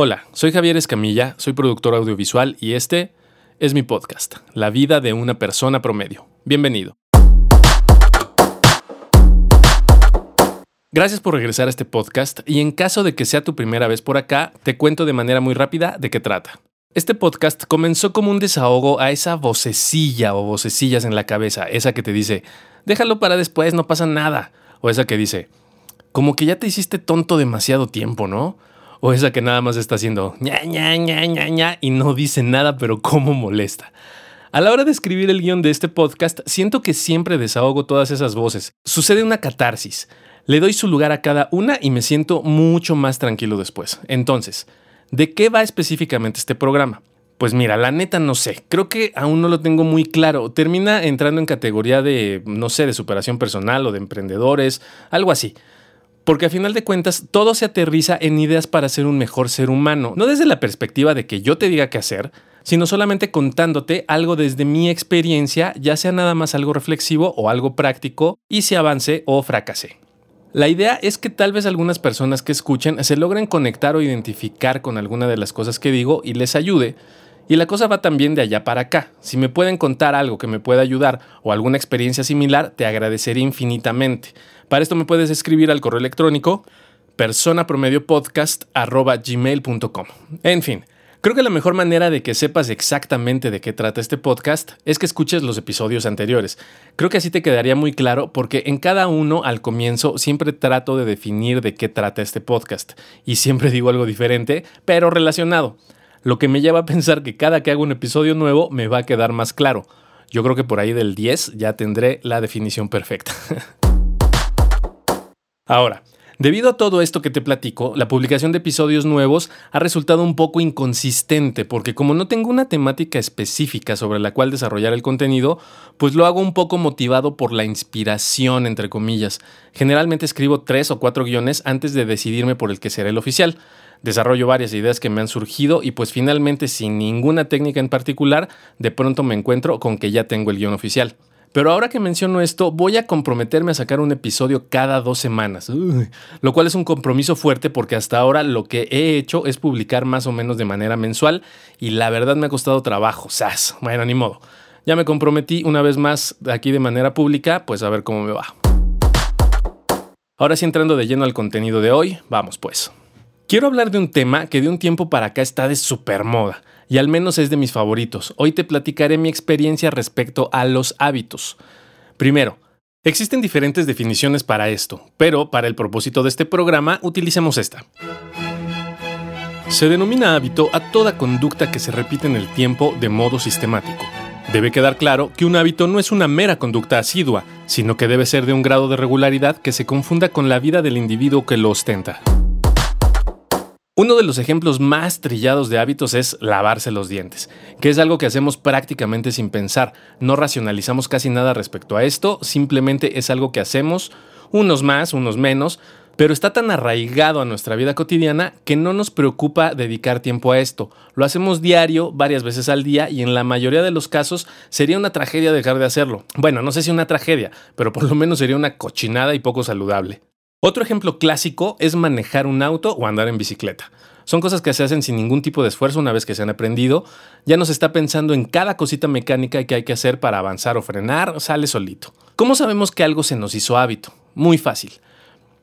Hola, soy Javier Escamilla, soy productor audiovisual y este es mi podcast, La vida de una persona promedio. Bienvenido. Gracias por regresar a este podcast y en caso de que sea tu primera vez por acá, te cuento de manera muy rápida de qué trata. Este podcast comenzó como un desahogo a esa vocecilla o vocecillas en la cabeza, esa que te dice, déjalo para después, no pasa nada, o esa que dice, como que ya te hiciste tonto demasiado tiempo, ¿no? O esa que nada más está haciendo ña, ña, ña, ña, ña y no dice nada, pero cómo molesta. A la hora de escribir el guion de este podcast, siento que siempre desahogo todas esas voces. Sucede una catarsis. Le doy su lugar a cada una y me siento mucho más tranquilo después. Entonces, ¿de qué va específicamente este programa? Pues mira, la neta no sé, creo que aún no lo tengo muy claro. Termina entrando en categoría de, no sé, de superación personal o de emprendedores, algo así. Porque a final de cuentas todo se aterriza en ideas para ser un mejor ser humano, no desde la perspectiva de que yo te diga qué hacer, sino solamente contándote algo desde mi experiencia, ya sea nada más algo reflexivo o algo práctico, y si avance o fracase. La idea es que tal vez algunas personas que escuchen se logren conectar o identificar con alguna de las cosas que digo y les ayude, y la cosa va también de allá para acá. Si me pueden contar algo que me pueda ayudar o alguna experiencia similar, te agradeceré infinitamente. Para esto me puedes escribir al correo electrónico personapromediopodcast.gmail.com. En fin, creo que la mejor manera de que sepas exactamente de qué trata este podcast es que escuches los episodios anteriores. Creo que así te quedaría muy claro porque en cada uno al comienzo siempre trato de definir de qué trata este podcast y siempre digo algo diferente, pero relacionado lo que me lleva a pensar que cada que hago un episodio nuevo me va a quedar más claro. Yo creo que por ahí del 10 ya tendré la definición perfecta. Ahora, Debido a todo esto que te platico, la publicación de episodios nuevos ha resultado un poco inconsistente porque como no tengo una temática específica sobre la cual desarrollar el contenido, pues lo hago un poco motivado por la inspiración, entre comillas. Generalmente escribo tres o cuatro guiones antes de decidirme por el que será el oficial. Desarrollo varias ideas que me han surgido y pues finalmente sin ninguna técnica en particular, de pronto me encuentro con que ya tengo el guion oficial. Pero ahora que menciono esto, voy a comprometerme a sacar un episodio cada dos semanas, lo cual es un compromiso fuerte porque hasta ahora lo que he hecho es publicar más o menos de manera mensual y la verdad me ha costado trabajo, sas. Bueno, ni modo. Ya me comprometí una vez más aquí de manera pública, pues a ver cómo me va. Ahora sí entrando de lleno al contenido de hoy, vamos pues. Quiero hablar de un tema que de un tiempo para acá está de super moda y al menos es de mis favoritos. Hoy te platicaré mi experiencia respecto a los hábitos. Primero, existen diferentes definiciones para esto, pero para el propósito de este programa utilicemos esta. Se denomina hábito a toda conducta que se repite en el tiempo de modo sistemático. Debe quedar claro que un hábito no es una mera conducta asidua, sino que debe ser de un grado de regularidad que se confunda con la vida del individuo que lo ostenta. Uno de los ejemplos más trillados de hábitos es lavarse los dientes, que es algo que hacemos prácticamente sin pensar. No racionalizamos casi nada respecto a esto, simplemente es algo que hacemos, unos más, unos menos, pero está tan arraigado a nuestra vida cotidiana que no nos preocupa dedicar tiempo a esto. Lo hacemos diario, varias veces al día y en la mayoría de los casos sería una tragedia dejar de hacerlo. Bueno, no sé si una tragedia, pero por lo menos sería una cochinada y poco saludable. Otro ejemplo clásico es manejar un auto o andar en bicicleta. Son cosas que se hacen sin ningún tipo de esfuerzo una vez que se han aprendido. Ya no se está pensando en cada cosita mecánica que hay que hacer para avanzar o frenar, sale solito. ¿Cómo sabemos que algo se nos hizo hábito? Muy fácil.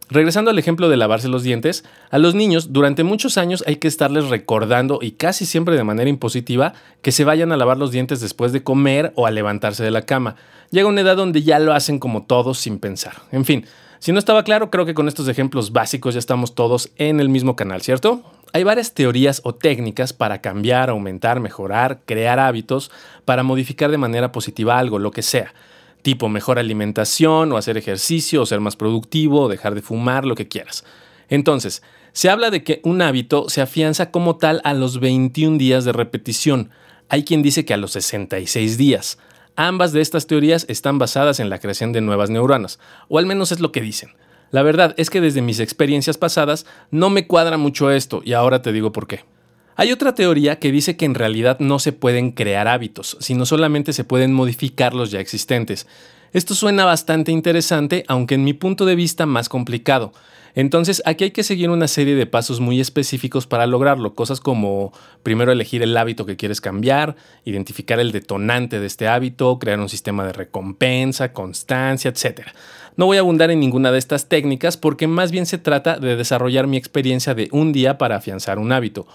Regresando al ejemplo de lavarse los dientes, a los niños durante muchos años hay que estarles recordando y casi siempre de manera impositiva que se vayan a lavar los dientes después de comer o al levantarse de la cama. Llega una edad donde ya lo hacen como todos sin pensar. En fin, si no estaba claro, creo que con estos ejemplos básicos ya estamos todos en el mismo canal, ¿cierto? Hay varias teorías o técnicas para cambiar, aumentar, mejorar, crear hábitos, para modificar de manera positiva algo, lo que sea. Tipo mejor alimentación o hacer ejercicio o ser más productivo o dejar de fumar, lo que quieras. Entonces, se habla de que un hábito se afianza como tal a los 21 días de repetición. Hay quien dice que a los 66 días. Ambas de estas teorías están basadas en la creación de nuevas neuronas, o al menos es lo que dicen. La verdad es que desde mis experiencias pasadas no me cuadra mucho esto y ahora te digo por qué. Hay otra teoría que dice que en realidad no se pueden crear hábitos, sino solamente se pueden modificar los ya existentes. Esto suena bastante interesante, aunque en mi punto de vista más complicado. Entonces aquí hay que seguir una serie de pasos muy específicos para lograrlo, cosas como primero elegir el hábito que quieres cambiar, identificar el detonante de este hábito, crear un sistema de recompensa, constancia, etc. No voy a abundar en ninguna de estas técnicas porque más bien se trata de desarrollar mi experiencia de un día para afianzar un hábito.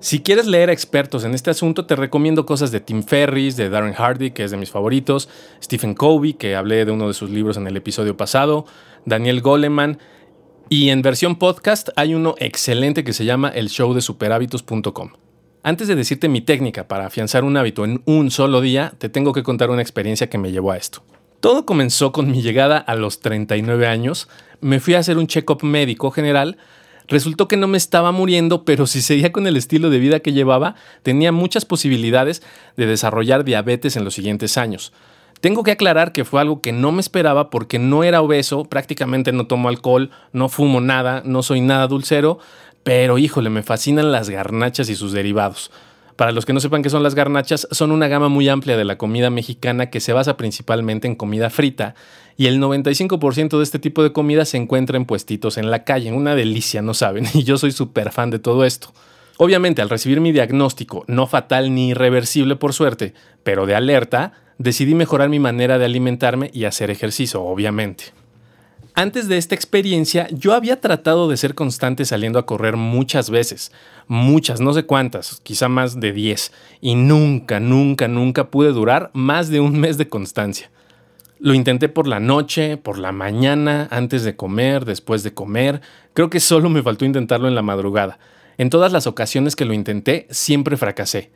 Si quieres leer a expertos en este asunto, te recomiendo cosas de Tim Ferriss, de Darren Hardy, que es de mis favoritos, Stephen Covey, que hablé de uno de sus libros en el episodio pasado, Daniel Goleman, y en versión podcast hay uno excelente que se llama el show de superhábitos.com. Antes de decirte mi técnica para afianzar un hábito en un solo día, te tengo que contar una experiencia que me llevó a esto. Todo comenzó con mi llegada a los 39 años. Me fui a hacer un check-up médico general Resultó que no me estaba muriendo, pero si seguía con el estilo de vida que llevaba, tenía muchas posibilidades de desarrollar diabetes en los siguientes años. Tengo que aclarar que fue algo que no me esperaba porque no era obeso, prácticamente no tomo alcohol, no fumo nada, no soy nada dulcero, pero híjole, me fascinan las garnachas y sus derivados. Para los que no sepan qué son las garnachas, son una gama muy amplia de la comida mexicana que se basa principalmente en comida frita y el 95% de este tipo de comida se encuentra en puestitos en la calle. Una delicia, no saben, y yo soy súper fan de todo esto. Obviamente, al recibir mi diagnóstico, no fatal ni irreversible por suerte, pero de alerta, decidí mejorar mi manera de alimentarme y hacer ejercicio, obviamente. Antes de esta experiencia, yo había tratado de ser constante saliendo a correr muchas veces, muchas, no sé cuántas, quizá más de 10, y nunca, nunca, nunca pude durar más de un mes de constancia. Lo intenté por la noche, por la mañana, antes de comer, después de comer, creo que solo me faltó intentarlo en la madrugada. En todas las ocasiones que lo intenté, siempre fracasé.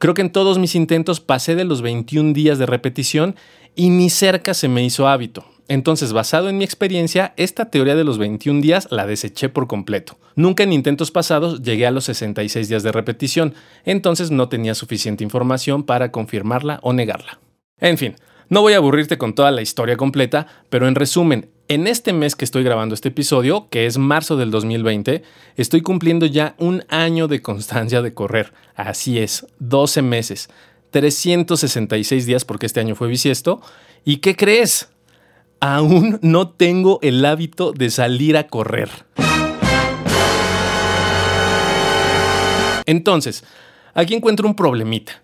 Creo que en todos mis intentos pasé de los 21 días de repetición y ni cerca se me hizo hábito. Entonces, basado en mi experiencia, esta teoría de los 21 días la deseché por completo. Nunca en intentos pasados llegué a los 66 días de repetición, entonces no tenía suficiente información para confirmarla o negarla. En fin, no voy a aburrirte con toda la historia completa, pero en resumen, en este mes que estoy grabando este episodio, que es marzo del 2020, estoy cumpliendo ya un año de constancia de correr. Así es, 12 meses, 366 días porque este año fue bisiesto. ¿Y qué crees? aún no tengo el hábito de salir a correr. Entonces, aquí encuentro un problemita.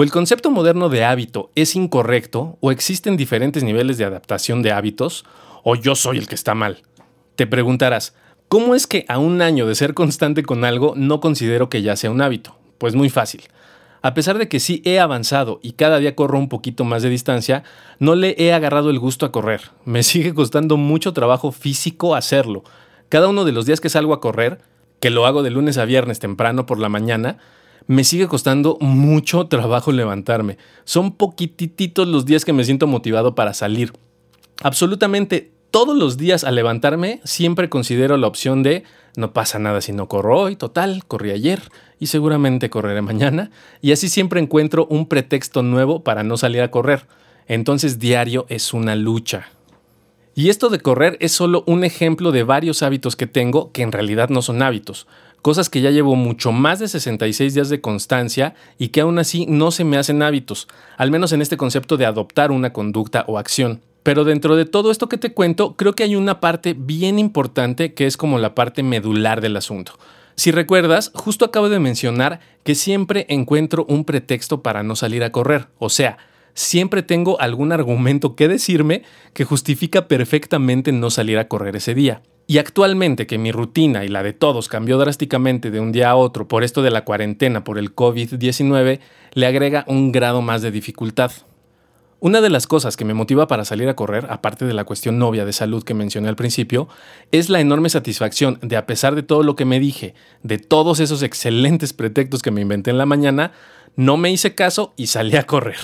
O el concepto moderno de hábito es incorrecto, o existen diferentes niveles de adaptación de hábitos, o yo soy el que está mal. Te preguntarás, ¿cómo es que a un año de ser constante con algo no considero que ya sea un hábito? Pues muy fácil. A pesar de que sí he avanzado y cada día corro un poquito más de distancia, no le he agarrado el gusto a correr. Me sigue costando mucho trabajo físico hacerlo. Cada uno de los días que salgo a correr, que lo hago de lunes a viernes temprano por la mañana, me sigue costando mucho trabajo levantarme. Son poquititos los días que me siento motivado para salir. Absolutamente todos los días al levantarme siempre considero la opción de no pasa nada si no corro hoy, total, corrí ayer y seguramente correré mañana, y así siempre encuentro un pretexto nuevo para no salir a correr. Entonces diario es una lucha. Y esto de correr es solo un ejemplo de varios hábitos que tengo que en realidad no son hábitos, cosas que ya llevo mucho más de 66 días de constancia y que aún así no se me hacen hábitos, al menos en este concepto de adoptar una conducta o acción. Pero dentro de todo esto que te cuento, creo que hay una parte bien importante que es como la parte medular del asunto. Si recuerdas, justo acabo de mencionar que siempre encuentro un pretexto para no salir a correr. O sea, siempre tengo algún argumento que decirme que justifica perfectamente no salir a correr ese día. Y actualmente que mi rutina y la de todos cambió drásticamente de un día a otro por esto de la cuarentena por el COVID-19, le agrega un grado más de dificultad. Una de las cosas que me motiva para salir a correr, aparte de la cuestión novia de salud que mencioné al principio, es la enorme satisfacción de, a pesar de todo lo que me dije, de todos esos excelentes pretextos que me inventé en la mañana, no me hice caso y salí a correr.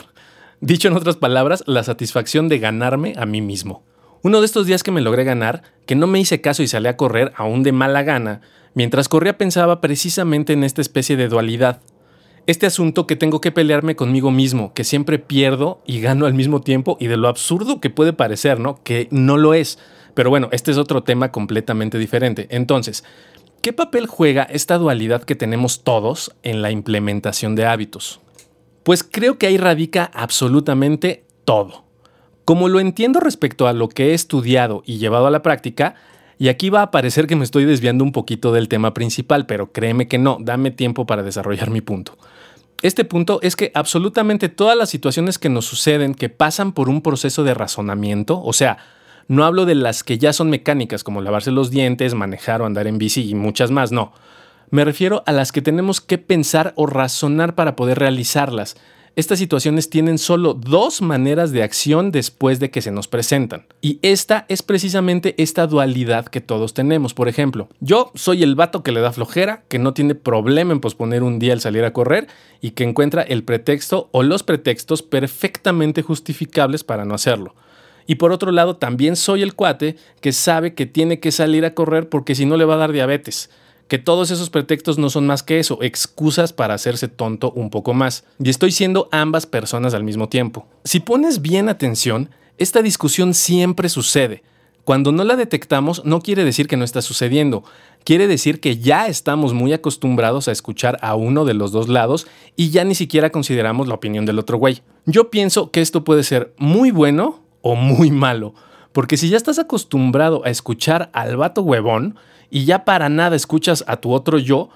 Dicho en otras palabras, la satisfacción de ganarme a mí mismo. Uno de estos días que me logré ganar, que no me hice caso y salí a correr aún de mala gana, mientras corría pensaba precisamente en esta especie de dualidad este asunto que tengo que pelearme conmigo mismo, que siempre pierdo y gano al mismo tiempo y de lo absurdo que puede parecer, ¿no? Que no lo es. Pero bueno, este es otro tema completamente diferente. Entonces, ¿qué papel juega esta dualidad que tenemos todos en la implementación de hábitos? Pues creo que ahí radica absolutamente todo. Como lo entiendo respecto a lo que he estudiado y llevado a la práctica, Y aquí va a parecer que me estoy desviando un poquito del tema principal, pero créeme que no, dame tiempo para desarrollar mi punto. Este punto es que absolutamente todas las situaciones que nos suceden, que pasan por un proceso de razonamiento, o sea, no hablo de las que ya son mecánicas, como lavarse los dientes, manejar o andar en bici y muchas más, no. Me refiero a las que tenemos que pensar o razonar para poder realizarlas. Estas situaciones tienen solo dos maneras de acción después de que se nos presentan. Y esta es precisamente esta dualidad que todos tenemos. Por ejemplo, yo soy el vato que le da flojera, que no tiene problema en posponer un día el salir a correr y que encuentra el pretexto o los pretextos perfectamente justificables para no hacerlo. Y por otro lado, también soy el cuate que sabe que tiene que salir a correr porque si no le va a dar diabetes que todos esos pretextos no son más que eso, excusas para hacerse tonto un poco más. Y estoy siendo ambas personas al mismo tiempo. Si pones bien atención, esta discusión siempre sucede. Cuando no la detectamos no quiere decir que no está sucediendo, quiere decir que ya estamos muy acostumbrados a escuchar a uno de los dos lados y ya ni siquiera consideramos la opinión del otro güey. Yo pienso que esto puede ser muy bueno o muy malo, porque si ya estás acostumbrado a escuchar al vato huevón, y ya para nada escuchas a tu otro yo,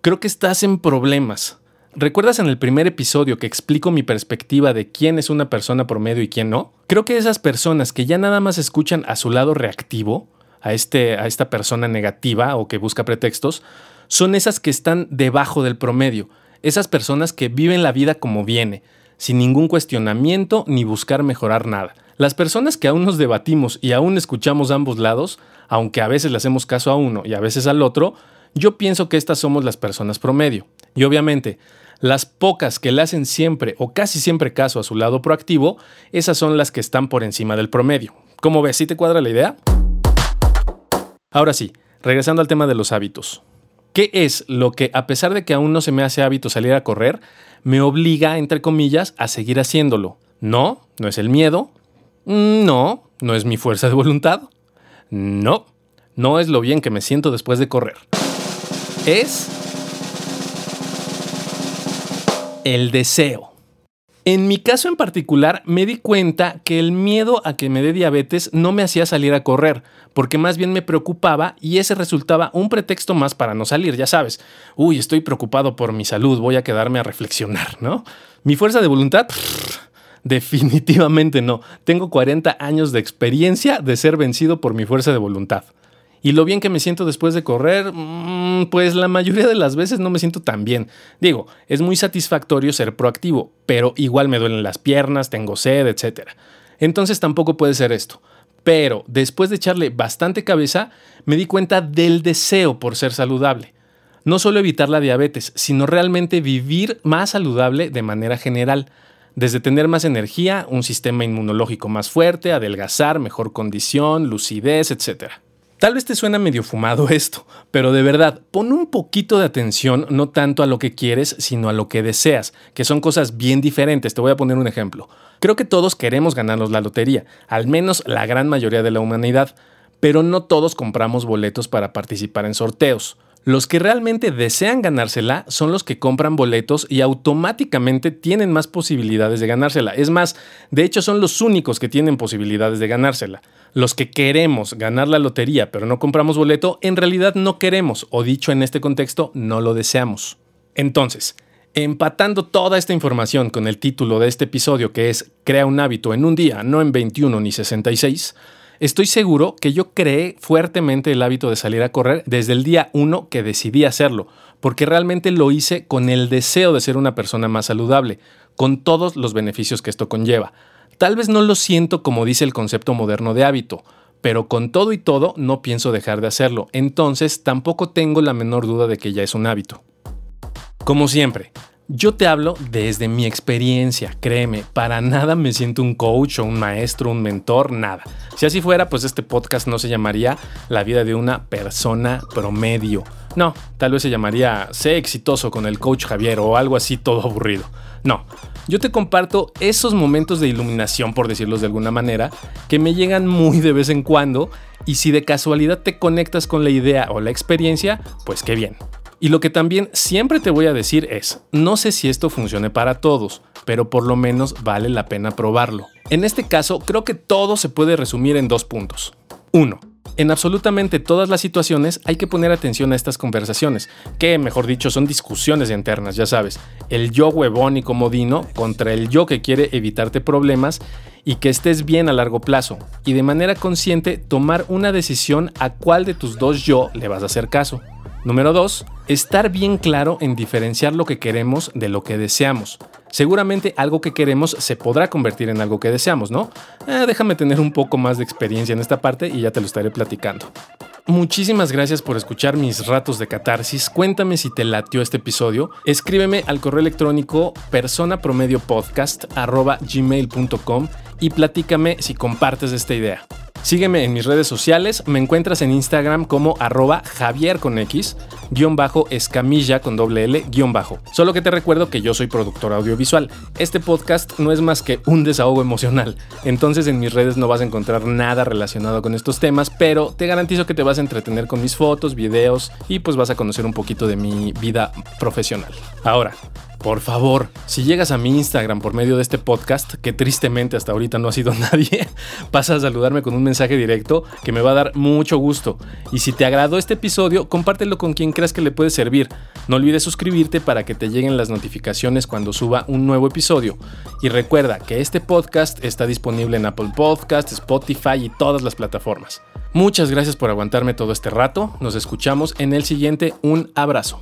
creo que estás en problemas. ¿Recuerdas en el primer episodio que explico mi perspectiva de quién es una persona promedio y quién no? Creo que esas personas que ya nada más escuchan a su lado reactivo, a, este, a esta persona negativa o que busca pretextos, son esas que están debajo del promedio, esas personas que viven la vida como viene, sin ningún cuestionamiento ni buscar mejorar nada. Las personas que aún nos debatimos y aún escuchamos ambos lados, aunque a veces le hacemos caso a uno y a veces al otro, yo pienso que estas somos las personas promedio. Y obviamente, las pocas que le hacen siempre o casi siempre caso a su lado proactivo, esas son las que están por encima del promedio. ¿Cómo ves? ¿Sí te cuadra la idea? Ahora sí, regresando al tema de los hábitos. ¿Qué es lo que, a pesar de que aún no se me hace hábito salir a correr, me obliga, entre comillas, a seguir haciéndolo? No, no es el miedo, Mm, no, no es mi fuerza de voluntad. No, no es lo bien que me siento después de correr. Es el deseo. En mi caso en particular, me di cuenta que el miedo a que me dé diabetes no me hacía salir a correr, porque más bien me preocupaba y ese resultaba un pretexto más para no salir, ya sabes. Uy, estoy preocupado por mi salud, voy a quedarme a reflexionar, ¿no? Mi fuerza de voluntad, Definitivamente no. Tengo 40 años de experiencia de ser vencido por mi fuerza de voluntad. Y lo bien que me siento después de correr, mm, pues la mayoría de las veces no me siento tan bien. Digo, es muy satisfactorio ser proactivo, pero igual me duelen las piernas, tengo sed, etc. Entonces tampoco puede ser esto. Pero después de echarle bastante cabeza, me di cuenta del deseo por ser saludable. No solo evitar la diabetes, sino realmente vivir más saludable de manera general desde tener más energía, un sistema inmunológico más fuerte, adelgazar, mejor condición, lucidez, etc. Tal vez te suena medio fumado esto, pero de verdad, pon un poquito de atención no tanto a lo que quieres, sino a lo que deseas, que son cosas bien diferentes. Te voy a poner un ejemplo. Creo que todos queremos ganarnos la lotería, al menos la gran mayoría de la humanidad, pero no todos compramos boletos para participar en sorteos. Los que realmente desean ganársela son los que compran boletos y automáticamente tienen más posibilidades de ganársela. Es más, de hecho son los únicos que tienen posibilidades de ganársela. Los que queremos ganar la lotería pero no compramos boleto, en realidad no queremos, o dicho en este contexto, no lo deseamos. Entonces, empatando toda esta información con el título de este episodio que es Crea un hábito en un día, no en 21 ni 66, Estoy seguro que yo creé fuertemente el hábito de salir a correr desde el día uno que decidí hacerlo, porque realmente lo hice con el deseo de ser una persona más saludable, con todos los beneficios que esto conlleva. Tal vez no lo siento como dice el concepto moderno de hábito, pero con todo y todo no pienso dejar de hacerlo, entonces tampoco tengo la menor duda de que ya es un hábito. Como siempre, yo te hablo desde mi experiencia, créeme, para nada me siento un coach o un maestro, un mentor, nada. Si así fuera, pues este podcast no se llamaría La vida de una persona promedio. No, tal vez se llamaría Sé exitoso con el coach Javier o algo así todo aburrido. No, yo te comparto esos momentos de iluminación, por decirlos de alguna manera, que me llegan muy de vez en cuando y si de casualidad te conectas con la idea o la experiencia, pues qué bien. Y lo que también siempre te voy a decir es, no sé si esto funcione para todos, pero por lo menos vale la pena probarlo. En este caso, creo que todo se puede resumir en dos puntos. 1. En absolutamente todas las situaciones hay que poner atención a estas conversaciones, que mejor dicho son discusiones internas, ya sabes, el yo huevón y comodino contra el yo que quiere evitarte problemas y que estés bien a largo plazo, y de manera consciente tomar una decisión a cuál de tus dos yo le vas a hacer caso. Número 2. Estar bien claro en diferenciar lo que queremos de lo que deseamos. Seguramente algo que queremos se podrá convertir en algo que deseamos, ¿no? Eh, déjame tener un poco más de experiencia en esta parte y ya te lo estaré platicando. Muchísimas gracias por escuchar mis ratos de catarsis. Cuéntame si te latió este episodio. Escríbeme al correo electrónico personapromediopodcast.gmail.com y platícame si compartes esta idea. Sígueme en mis redes sociales, me encuentras en Instagram como arroba Javier con X, guion bajo escamilla con doble L, guion bajo. Solo que te recuerdo que yo soy productor audiovisual. Este podcast no es más que un desahogo emocional, entonces en mis redes no vas a encontrar nada relacionado con estos temas, pero te garantizo que te vas a entretener con mis fotos, videos y pues vas a conocer un poquito de mi vida profesional. Ahora, por favor, si llegas a mi Instagram por medio de este podcast, que tristemente hasta ahorita no ha sido nadie, pasa a saludarme con un mensaje directo que me va a dar mucho gusto. Y si te agradó este episodio, compártelo con quien creas que le puede servir. No olvides suscribirte para que te lleguen las notificaciones cuando suba un nuevo episodio. Y recuerda que este podcast está disponible en Apple Podcast, Spotify y todas las plataformas. Muchas gracias por aguantarme todo este rato. Nos escuchamos en el siguiente. Un abrazo.